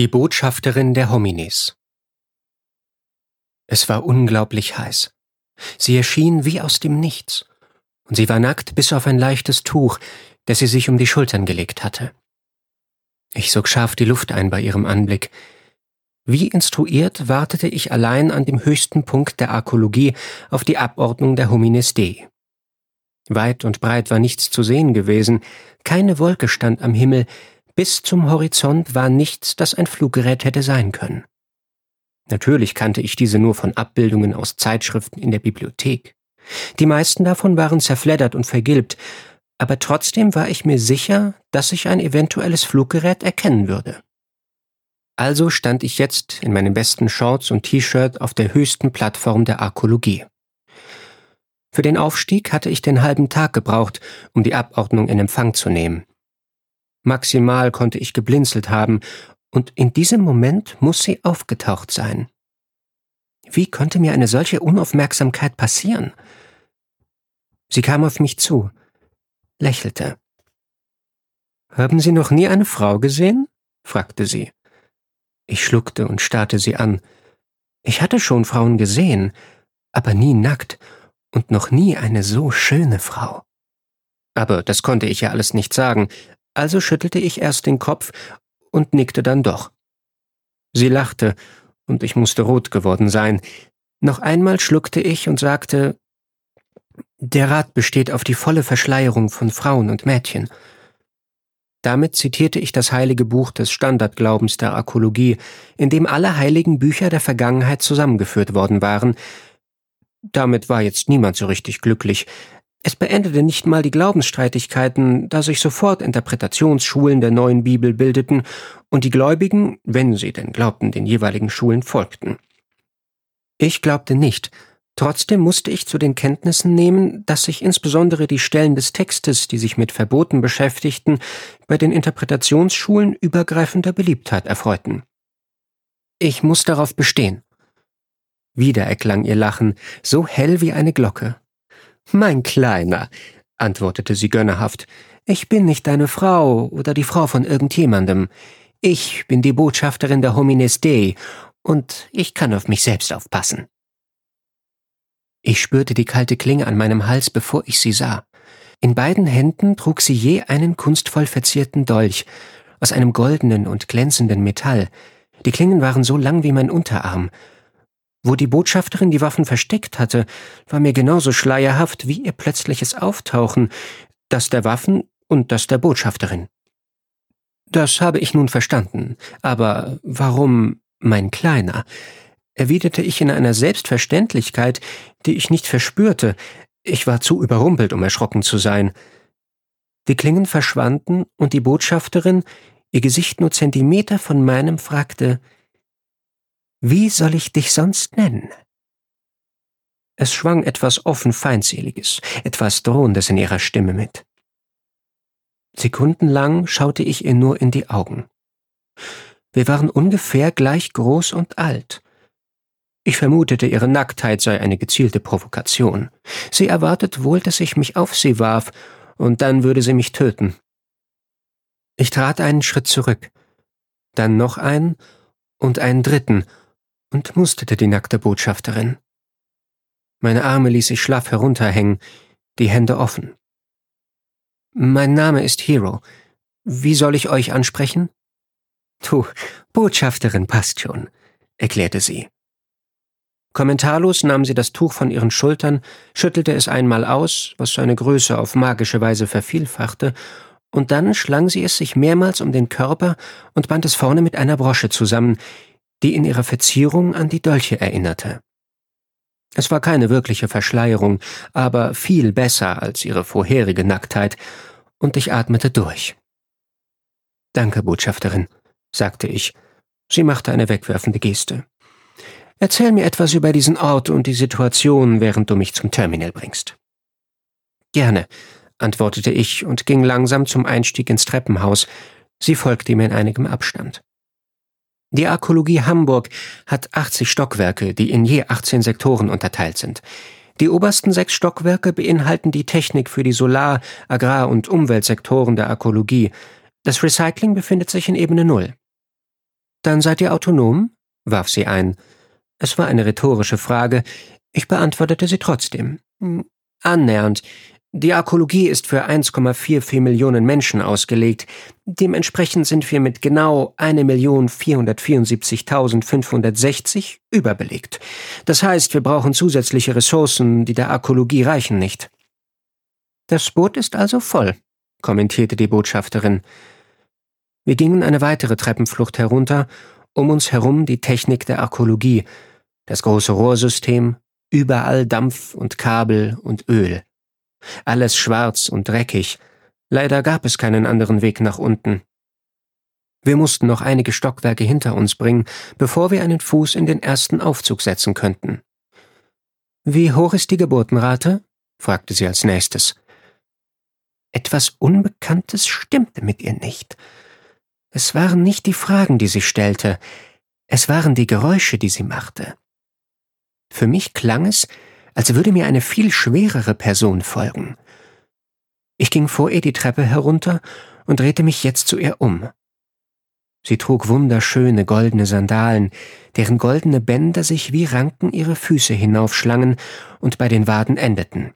Die Botschafterin der Homines Es war unglaublich heiß. Sie erschien wie aus dem Nichts, und sie war nackt bis auf ein leichtes Tuch, das sie sich um die Schultern gelegt hatte. Ich sog scharf die Luft ein bei ihrem Anblick. Wie instruiert wartete ich allein an dem höchsten Punkt der Arkologie auf die Abordnung der Homines Dei. Weit und breit war nichts zu sehen gewesen, keine Wolke stand am Himmel, bis zum Horizont war nichts, das ein Fluggerät hätte sein können. Natürlich kannte ich diese nur von Abbildungen aus Zeitschriften in der Bibliothek. Die meisten davon waren zerfleddert und vergilbt, aber trotzdem war ich mir sicher, dass ich ein eventuelles Fluggerät erkennen würde. Also stand ich jetzt in meinen besten Shorts und T-Shirt auf der höchsten Plattform der Arkologie. Für den Aufstieg hatte ich den halben Tag gebraucht, um die Abordnung in Empfang zu nehmen. Maximal konnte ich geblinzelt haben, und in diesem Moment muss sie aufgetaucht sein. Wie konnte mir eine solche Unaufmerksamkeit passieren? Sie kam auf mich zu, lächelte. Haben Sie noch nie eine Frau gesehen? fragte sie. Ich schluckte und starrte sie an. Ich hatte schon Frauen gesehen, aber nie nackt und noch nie eine so schöne Frau. Aber das konnte ich ja alles nicht sagen, also schüttelte ich erst den Kopf und nickte dann doch. Sie lachte, und ich musste rot geworden sein. Noch einmal schluckte ich und sagte Der Rat besteht auf die volle Verschleierung von Frauen und Mädchen. Damit zitierte ich das heilige Buch des Standardglaubens der Arkologie, in dem alle heiligen Bücher der Vergangenheit zusammengeführt worden waren. Damit war jetzt niemand so richtig glücklich, es beendete nicht mal die Glaubensstreitigkeiten, da sich sofort Interpretationsschulen der neuen Bibel bildeten und die Gläubigen, wenn sie denn glaubten, den jeweiligen Schulen folgten. Ich glaubte nicht, trotzdem musste ich zu den Kenntnissen nehmen, dass sich insbesondere die Stellen des Textes, die sich mit Verboten beschäftigten, bei den Interpretationsschulen übergreifender Beliebtheit erfreuten. Ich muss darauf bestehen. Wieder erklang ihr Lachen, so hell wie eine Glocke. Mein Kleiner, antwortete sie gönnerhaft, ich bin nicht deine Frau oder die Frau von irgendjemandem. Ich bin die Botschafterin der Homines Dei und ich kann auf mich selbst aufpassen. Ich spürte die kalte Klinge an meinem Hals, bevor ich sie sah. In beiden Händen trug sie je einen kunstvoll verzierten Dolch aus einem goldenen und glänzenden Metall. Die Klingen waren so lang wie mein Unterarm, wo die Botschafterin die Waffen versteckt hatte, war mir genauso schleierhaft wie ihr plötzliches Auftauchen, das der Waffen und das der Botschafterin. Das habe ich nun verstanden, aber warum mein Kleiner? erwiderte ich in einer Selbstverständlichkeit, die ich nicht verspürte, ich war zu überrumpelt, um erschrocken zu sein. Die Klingen verschwanden, und die Botschafterin, ihr Gesicht nur Zentimeter von meinem, fragte wie soll ich dich sonst nennen? Es schwang etwas offen Feindseliges, etwas Drohendes in ihrer Stimme mit. Sekundenlang schaute ich ihr nur in die Augen. Wir waren ungefähr gleich groß und alt. Ich vermutete, ihre Nacktheit sei eine gezielte Provokation. Sie erwartet wohl, dass ich mich auf sie warf, und dann würde sie mich töten. Ich trat einen Schritt zurück, dann noch einen und einen dritten, und musterte die nackte Botschafterin. Meine Arme ließ ich schlaff herunterhängen, die Hände offen. Mein Name ist Hero. Wie soll ich euch ansprechen? Du, Botschafterin passt schon, erklärte sie. Kommentarlos nahm sie das Tuch von ihren Schultern, schüttelte es einmal aus, was seine Größe auf magische Weise vervielfachte, und dann schlang sie es sich mehrmals um den Körper und band es vorne mit einer Brosche zusammen, die in ihrer Verzierung an die Dolche erinnerte. Es war keine wirkliche Verschleierung, aber viel besser als ihre vorherige Nacktheit, und ich atmete durch. Danke, Botschafterin, sagte ich. Sie machte eine wegwerfende Geste. Erzähl mir etwas über diesen Ort und die Situation, während du mich zum Terminal bringst. Gerne, antwortete ich und ging langsam zum Einstieg ins Treppenhaus. Sie folgte mir in einigem Abstand. Die Arkologie Hamburg hat 80 Stockwerke, die in je 18 Sektoren unterteilt sind. Die obersten sechs Stockwerke beinhalten die Technik für die Solar-, Agrar- und Umweltsektoren der Arkologie. Das Recycling befindet sich in Ebene Null. Dann seid ihr autonom? warf sie ein. Es war eine rhetorische Frage. Ich beantwortete sie trotzdem. Hm, annähernd. Die Arkologie ist für 1,44 Millionen Menschen ausgelegt. Dementsprechend sind wir mit genau 1.474.560 überbelegt. Das heißt, wir brauchen zusätzliche Ressourcen, die der Arkologie reichen nicht. Das Boot ist also voll, kommentierte die Botschafterin. Wir gingen eine weitere Treppenflucht herunter, um uns herum die Technik der Arkologie, das große Rohrsystem, überall Dampf und Kabel und Öl. Alles schwarz und dreckig. Leider gab es keinen anderen Weg nach unten. Wir mussten noch einige Stockwerke hinter uns bringen, bevor wir einen Fuß in den ersten Aufzug setzen könnten. Wie hoch ist die Geburtenrate? fragte sie als nächstes. Etwas Unbekanntes stimmte mit ihr nicht. Es waren nicht die Fragen, die sie stellte, es waren die Geräusche, die sie machte. Für mich klang es, als würde mir eine viel schwerere Person folgen. Ich ging vor ihr die Treppe herunter und drehte mich jetzt zu ihr um. Sie trug wunderschöne goldene Sandalen, deren goldene Bänder sich wie Ranken ihre Füße hinaufschlangen und bei den Waden endeten.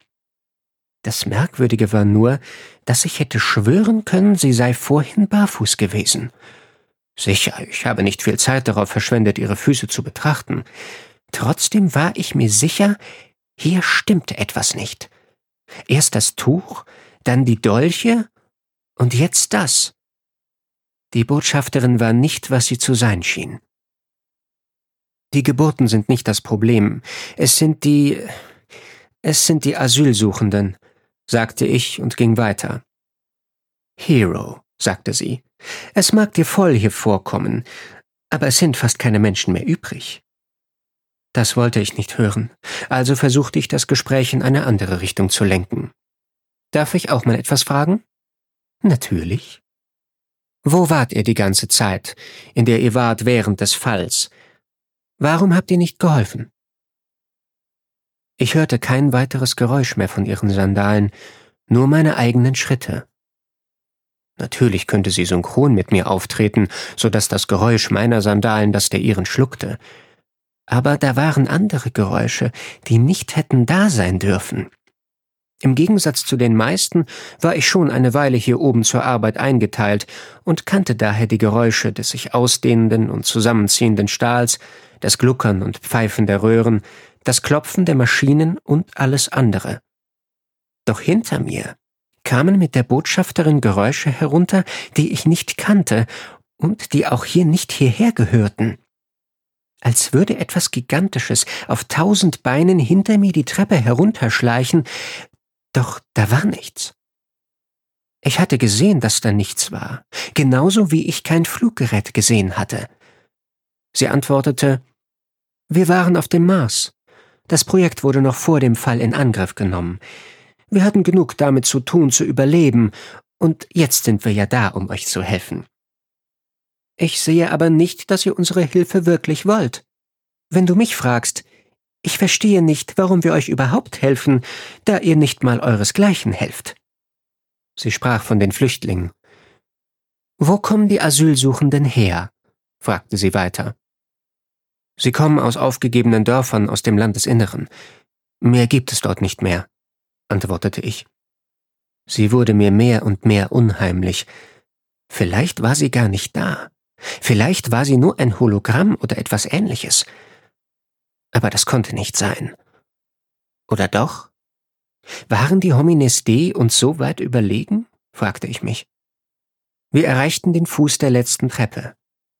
Das Merkwürdige war nur, dass ich hätte schwören können, sie sei vorhin barfuß gewesen. Sicher, ich habe nicht viel Zeit darauf verschwendet, ihre Füße zu betrachten. Trotzdem war ich mir sicher, hier stimmte etwas nicht. Erst das Tuch, dann die Dolche und jetzt das. Die Botschafterin war nicht, was sie zu sein schien. Die Geburten sind nicht das Problem. Es sind die. Es sind die Asylsuchenden, sagte ich und ging weiter. Hero, sagte sie. Es mag dir voll hier vorkommen, aber es sind fast keine Menschen mehr übrig. Das wollte ich nicht hören, also versuchte ich das Gespräch in eine andere Richtung zu lenken. Darf ich auch mal etwas fragen? Natürlich. Wo wart ihr die ganze Zeit, in der ihr wart während des Falls? Warum habt ihr nicht geholfen? Ich hörte kein weiteres Geräusch mehr von ihren Sandalen, nur meine eigenen Schritte. Natürlich könnte sie synchron mit mir auftreten, so dass das Geräusch meiner Sandalen das der ihren schluckte, aber da waren andere Geräusche, die nicht hätten da sein dürfen. Im Gegensatz zu den meisten war ich schon eine Weile hier oben zur Arbeit eingeteilt und kannte daher die Geräusche des sich ausdehnenden und zusammenziehenden Stahls, das Gluckern und Pfeifen der Röhren, das Klopfen der Maschinen und alles andere. Doch hinter mir kamen mit der Botschafterin Geräusche herunter, die ich nicht kannte und die auch hier nicht hierher gehörten als würde etwas Gigantisches auf tausend Beinen hinter mir die Treppe herunterschleichen, doch da war nichts. Ich hatte gesehen, dass da nichts war, genauso wie ich kein Fluggerät gesehen hatte. Sie antwortete, wir waren auf dem Mars. Das Projekt wurde noch vor dem Fall in Angriff genommen. Wir hatten genug damit zu tun, zu überleben, und jetzt sind wir ja da, um euch zu helfen. Ich sehe aber nicht, dass ihr unsere Hilfe wirklich wollt. Wenn du mich fragst, ich verstehe nicht, warum wir euch überhaupt helfen, da ihr nicht mal euresgleichen helft. Sie sprach von den Flüchtlingen. Wo kommen die Asylsuchenden her? fragte sie weiter. Sie kommen aus aufgegebenen Dörfern aus dem Landesinneren. Mehr gibt es dort nicht mehr, antwortete ich. Sie wurde mir mehr und mehr unheimlich. Vielleicht war sie gar nicht da. Vielleicht war sie nur ein Hologramm oder etwas ähnliches. Aber das konnte nicht sein. Oder doch? Waren die Homines D uns so weit überlegen? fragte ich mich. Wir erreichten den Fuß der letzten Treppe.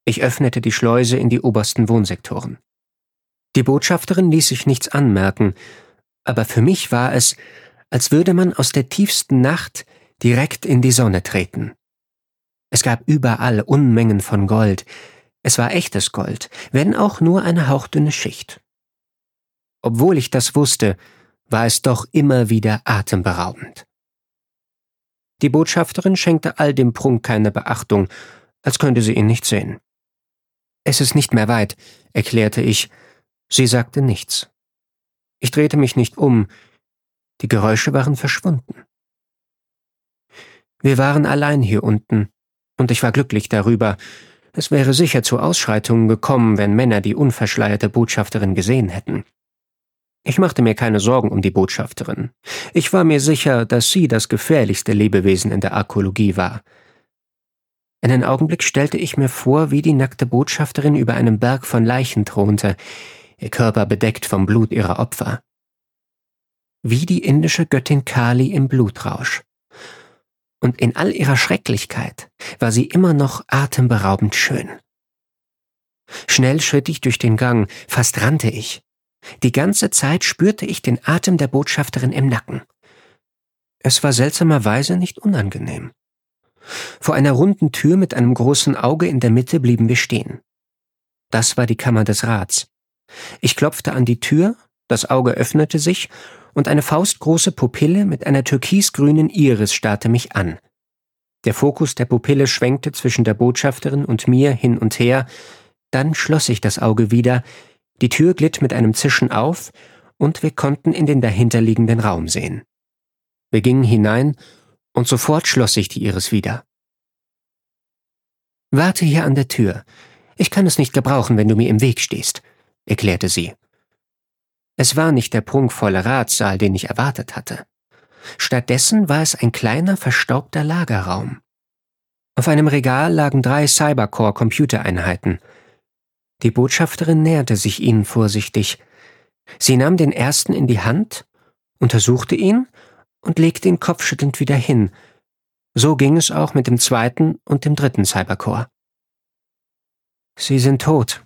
Ich öffnete die Schleuse in die obersten Wohnsektoren. Die Botschafterin ließ sich nichts anmerken, aber für mich war es, als würde man aus der tiefsten Nacht direkt in die Sonne treten. Es gab überall Unmengen von Gold. Es war echtes Gold, wenn auch nur eine hauchdünne Schicht. Obwohl ich das wusste, war es doch immer wieder atemberaubend. Die Botschafterin schenkte all dem Prunk keine Beachtung, als könnte sie ihn nicht sehen. Es ist nicht mehr weit, erklärte ich. Sie sagte nichts. Ich drehte mich nicht um. Die Geräusche waren verschwunden. Wir waren allein hier unten, und ich war glücklich darüber, Es wäre sicher zu Ausschreitungen gekommen, wenn Männer die unverschleierte Botschafterin gesehen hätten. Ich machte mir keine Sorgen um die Botschafterin. Ich war mir sicher, dass sie das gefährlichste Lebewesen in der Arkologie war. Einen Augenblick stellte ich mir vor, wie die nackte Botschafterin über einem Berg von Leichen thronte, ihr Körper bedeckt vom Blut ihrer Opfer. Wie die indische Göttin Kali im Blutrausch und in all ihrer Schrecklichkeit war sie immer noch atemberaubend schön. Schnell schritt ich durch den Gang, fast rannte ich. Die ganze Zeit spürte ich den Atem der Botschafterin im Nacken. Es war seltsamerweise nicht unangenehm. Vor einer runden Tür mit einem großen Auge in der Mitte blieben wir stehen. Das war die Kammer des Rats. Ich klopfte an die Tür, das Auge öffnete sich und eine faustgroße Pupille mit einer türkisgrünen Iris starrte mich an. Der Fokus der Pupille schwenkte zwischen der Botschafterin und mir hin und her, dann schloss ich das Auge wieder, die Tür glitt mit einem Zischen auf, und wir konnten in den dahinterliegenden Raum sehen. Wir gingen hinein, und sofort schloss sich die Iris wieder. Warte hier an der Tür. Ich kann es nicht gebrauchen, wenn du mir im Weg stehst, erklärte sie. Es war nicht der prunkvolle Ratssaal, den ich erwartet hatte. Stattdessen war es ein kleiner, verstaubter Lagerraum. Auf einem Regal lagen drei Cybercore-Computereinheiten. Die Botschafterin näherte sich ihnen vorsichtig. Sie nahm den ersten in die Hand, untersuchte ihn und legte ihn kopfschüttelnd wieder hin. So ging es auch mit dem zweiten und dem dritten Cybercore. Sie sind tot.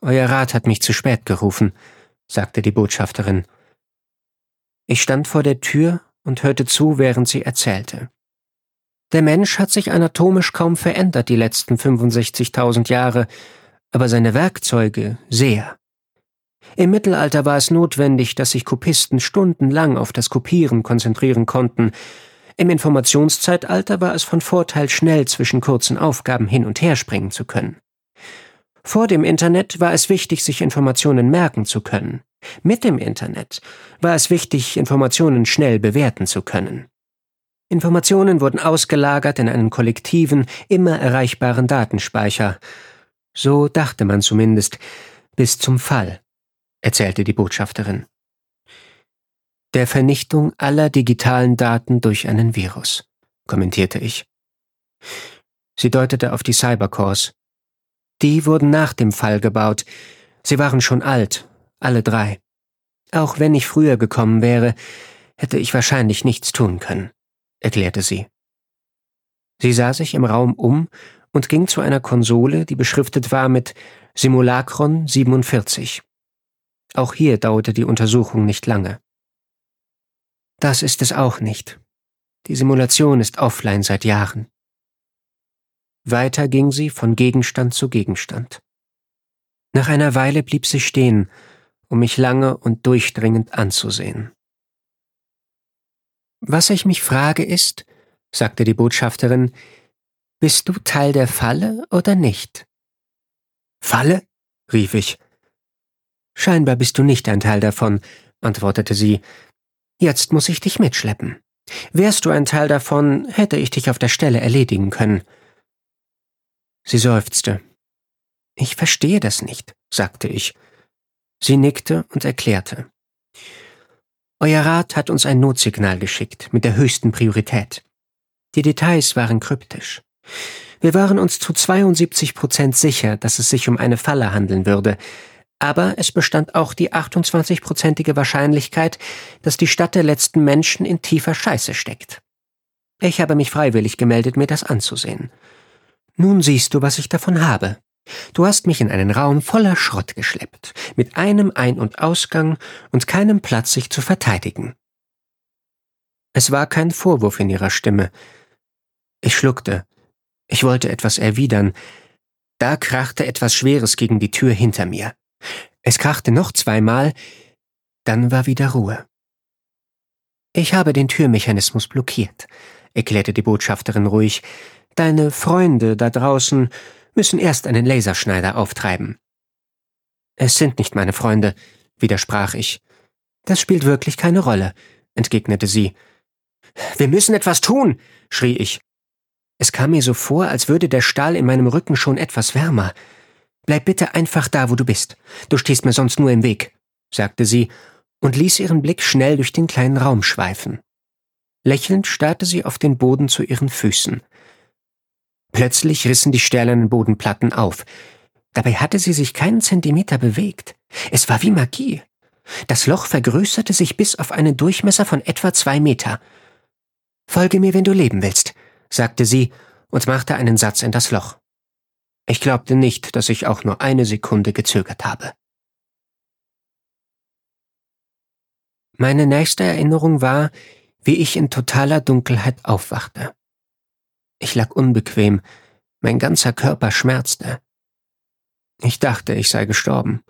Euer Rat hat mich zu spät gerufen, sagte die Botschafterin. Ich stand vor der Tür und hörte zu, während sie erzählte. Der Mensch hat sich anatomisch kaum verändert die letzten 65.000 Jahre, aber seine Werkzeuge sehr. Im Mittelalter war es notwendig, dass sich Kopisten stundenlang auf das Kopieren konzentrieren konnten. Im Informationszeitalter war es von Vorteil, schnell zwischen kurzen Aufgaben hin und her springen zu können. Vor dem Internet war es wichtig, sich Informationen merken zu können. Mit dem Internet war es wichtig, Informationen schnell bewerten zu können. Informationen wurden ausgelagert in einen kollektiven, immer erreichbaren Datenspeicher. So dachte man zumindest, bis zum Fall, erzählte die Botschafterin. Der Vernichtung aller digitalen Daten durch einen Virus, kommentierte ich. Sie deutete auf die Cybercores, die wurden nach dem Fall gebaut. Sie waren schon alt, alle drei. Auch wenn ich früher gekommen wäre, hätte ich wahrscheinlich nichts tun können, erklärte sie. Sie sah sich im Raum um und ging zu einer Konsole, die beschriftet war mit Simulacron 47. Auch hier dauerte die Untersuchung nicht lange. Das ist es auch nicht. Die Simulation ist offline seit Jahren. Weiter ging sie von Gegenstand zu Gegenstand. Nach einer Weile blieb sie stehen, um mich lange und durchdringend anzusehen. Was ich mich frage ist, sagte die Botschafterin, bist du Teil der Falle oder nicht? Falle? rief ich. Scheinbar bist du nicht ein Teil davon, antwortete sie. Jetzt muss ich dich mitschleppen. Wärst du ein Teil davon, hätte ich dich auf der Stelle erledigen können. Sie seufzte. Ich verstehe das nicht, sagte ich. Sie nickte und erklärte. Euer Rat hat uns ein Notsignal geschickt mit der höchsten Priorität. Die Details waren kryptisch. Wir waren uns zu 72 Prozent sicher, dass es sich um eine Falle handeln würde, aber es bestand auch die 28-prozentige Wahrscheinlichkeit, dass die Stadt der letzten Menschen in tiefer Scheiße steckt. Ich habe mich freiwillig gemeldet, mir das anzusehen. Nun siehst du, was ich davon habe. Du hast mich in einen Raum voller Schrott geschleppt, mit einem Ein- und Ausgang und keinem Platz, sich zu verteidigen. Es war kein Vorwurf in ihrer Stimme. Ich schluckte. Ich wollte etwas erwidern. Da krachte etwas Schweres gegen die Tür hinter mir. Es krachte noch zweimal, dann war wieder Ruhe. Ich habe den Türmechanismus blockiert, erklärte die Botschafterin ruhig. Deine Freunde da draußen müssen erst einen Laserschneider auftreiben. Es sind nicht meine Freunde, widersprach ich. Das spielt wirklich keine Rolle, entgegnete sie. Wir müssen etwas tun, schrie ich. Es kam mir so vor, als würde der Stahl in meinem Rücken schon etwas wärmer. Bleib bitte einfach da, wo du bist. Du stehst mir sonst nur im Weg, sagte sie und ließ ihren Blick schnell durch den kleinen Raum schweifen. Lächelnd starrte sie auf den Boden zu ihren Füßen. Plötzlich rissen die stählernen Bodenplatten auf. Dabei hatte sie sich keinen Zentimeter bewegt. Es war wie Magie. Das Loch vergrößerte sich bis auf einen Durchmesser von etwa zwei Meter. Folge mir, wenn du leben willst, sagte sie und machte einen Satz in das Loch. Ich glaubte nicht, dass ich auch nur eine Sekunde gezögert habe. Meine nächste Erinnerung war, wie ich in totaler Dunkelheit aufwachte. Ich lag unbequem, mein ganzer Körper schmerzte. Ich dachte, ich sei gestorben.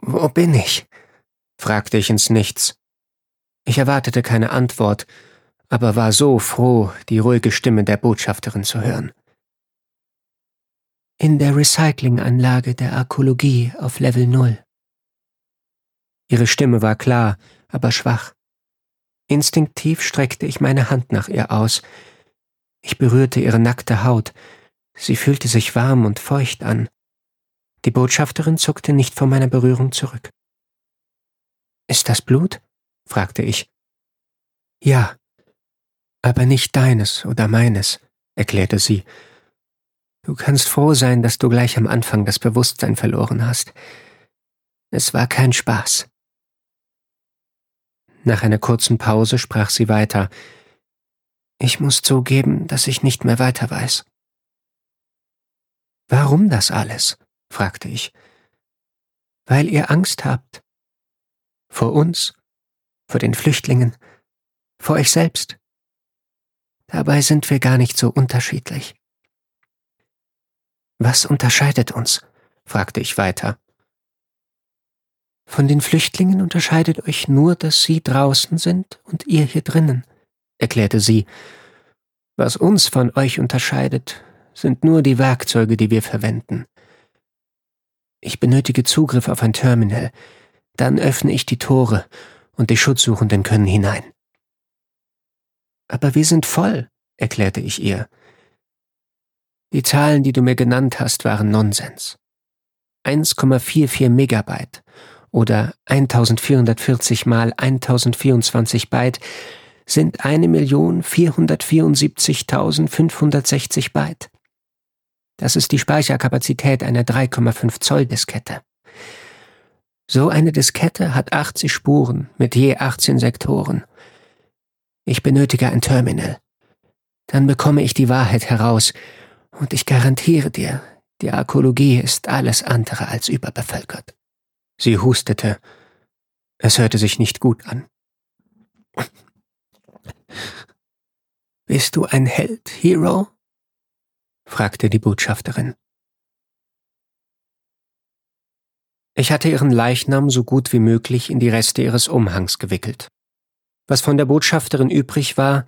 Wo bin ich? fragte ich ins Nichts. Ich erwartete keine Antwort, aber war so froh, die ruhige Stimme der Botschafterin zu hören. In der Recyclinganlage der Arkologie auf Level Null. Ihre Stimme war klar, aber schwach. Instinktiv streckte ich meine Hand nach ihr aus. Ich berührte ihre nackte Haut. Sie fühlte sich warm und feucht an. Die Botschafterin zuckte nicht vor meiner Berührung zurück. Ist das Blut? fragte ich. Ja, aber nicht deines oder meines, erklärte sie. Du kannst froh sein, dass du gleich am Anfang das Bewusstsein verloren hast. Es war kein Spaß. Nach einer kurzen Pause sprach sie weiter. Ich muss zugeben, dass ich nicht mehr weiter weiß. Warum das alles? fragte ich. Weil ihr Angst habt. Vor uns, vor den Flüchtlingen, vor euch selbst. Dabei sind wir gar nicht so unterschiedlich. Was unterscheidet uns? fragte ich weiter. Von den Flüchtlingen unterscheidet euch nur, dass sie draußen sind und ihr hier drinnen, erklärte sie. Was uns von euch unterscheidet, sind nur die Werkzeuge, die wir verwenden. Ich benötige Zugriff auf ein Terminal, dann öffne ich die Tore und die Schutzsuchenden können hinein. Aber wir sind voll, erklärte ich ihr. Die Zahlen, die du mir genannt hast, waren Nonsens. 1,44 Megabyte oder 1440 mal 1024 Byte sind 1.474.560 Byte. Das ist die Speicherkapazität einer 3,5 Zoll Diskette. So eine Diskette hat 80 Spuren mit je 18 Sektoren. Ich benötige ein Terminal. Dann bekomme ich die Wahrheit heraus und ich garantiere dir, die Arkologie ist alles andere als überbevölkert. Sie hustete. Es hörte sich nicht gut an. Bist du ein Held, Hero? fragte die Botschafterin. Ich hatte ihren Leichnam so gut wie möglich in die Reste ihres Umhangs gewickelt. Was von der Botschafterin übrig war,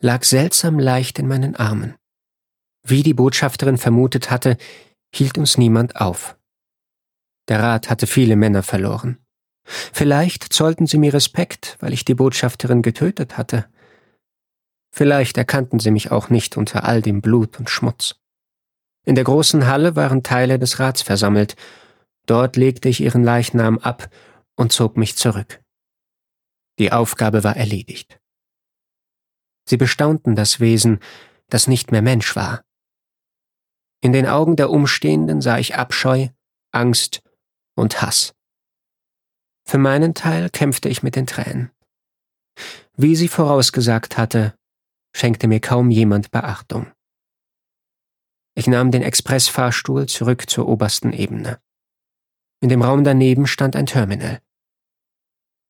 lag seltsam leicht in meinen Armen. Wie die Botschafterin vermutet hatte, hielt uns niemand auf. Der Rat hatte viele Männer verloren. Vielleicht zollten sie mir Respekt, weil ich die Botschafterin getötet hatte. Vielleicht erkannten sie mich auch nicht unter all dem Blut und Schmutz. In der großen Halle waren Teile des Rats versammelt. Dort legte ich ihren Leichnam ab und zog mich zurück. Die Aufgabe war erledigt. Sie bestaunten das Wesen, das nicht mehr Mensch war. In den Augen der Umstehenden sah ich Abscheu, Angst und Hass. Für meinen Teil kämpfte ich mit den Tränen. Wie sie vorausgesagt hatte, schenkte mir kaum jemand Beachtung. Ich nahm den Expressfahrstuhl zurück zur obersten Ebene. In dem Raum daneben stand ein Terminal.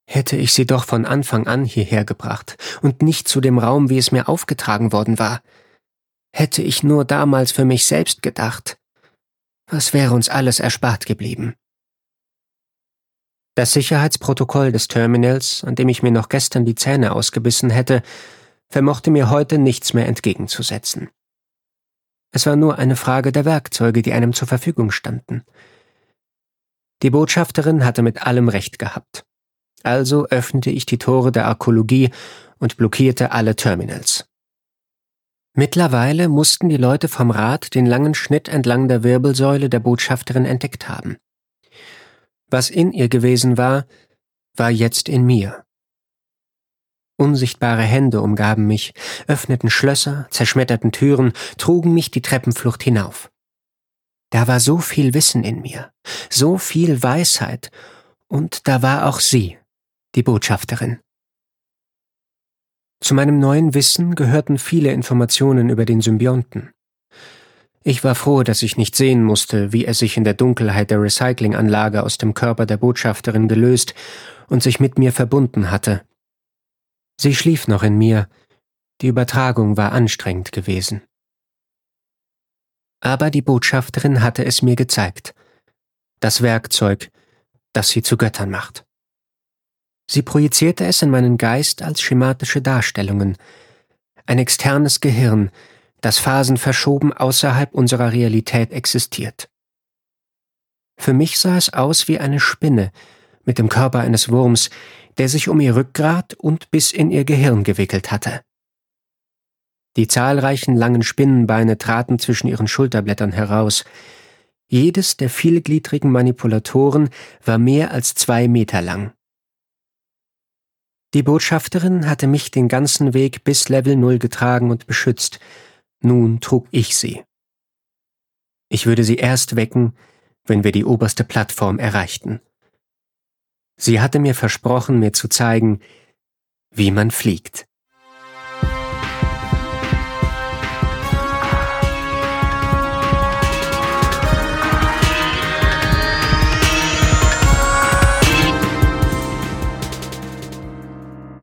Hätte ich sie doch von Anfang an hierher gebracht und nicht zu dem Raum, wie es mir aufgetragen worden war. Hätte ich nur damals für mich selbst gedacht. Was wäre uns alles erspart geblieben? Das Sicherheitsprotokoll des Terminals, an dem ich mir noch gestern die Zähne ausgebissen hätte, vermochte mir heute nichts mehr entgegenzusetzen. Es war nur eine Frage der Werkzeuge, die einem zur Verfügung standen. Die Botschafterin hatte mit allem Recht gehabt. Also öffnete ich die Tore der Arkologie und blockierte alle Terminals. Mittlerweile mussten die Leute vom Rad den langen Schnitt entlang der Wirbelsäule der Botschafterin entdeckt haben. Was in ihr gewesen war, war jetzt in mir. Unsichtbare Hände umgaben mich, öffneten Schlösser, zerschmetterten Türen, trugen mich die Treppenflucht hinauf. Da war so viel Wissen in mir, so viel Weisheit, und da war auch sie, die Botschafterin. Zu meinem neuen Wissen gehörten viele Informationen über den Symbionten. Ich war froh, dass ich nicht sehen musste, wie er sich in der Dunkelheit der Recyclinganlage aus dem Körper der Botschafterin gelöst und sich mit mir verbunden hatte. Sie schlief noch in mir, die Übertragung war anstrengend gewesen. Aber die Botschafterin hatte es mir gezeigt, das Werkzeug, das sie zu Göttern macht. Sie projizierte es in meinen Geist als schematische Darstellungen, ein externes Gehirn, das phasenverschoben außerhalb unserer Realität existiert. Für mich sah es aus wie eine Spinne mit dem Körper eines Wurms, der sich um ihr Rückgrat und bis in ihr Gehirn gewickelt hatte. Die zahlreichen langen Spinnenbeine traten zwischen ihren Schulterblättern heraus. Jedes der vielgliedrigen Manipulatoren war mehr als zwei Meter lang. Die Botschafterin hatte mich den ganzen Weg bis Level Null getragen und beschützt. Nun trug ich sie. Ich würde sie erst wecken, wenn wir die oberste Plattform erreichten. Sie hatte mir versprochen, mir zu zeigen, wie man fliegt.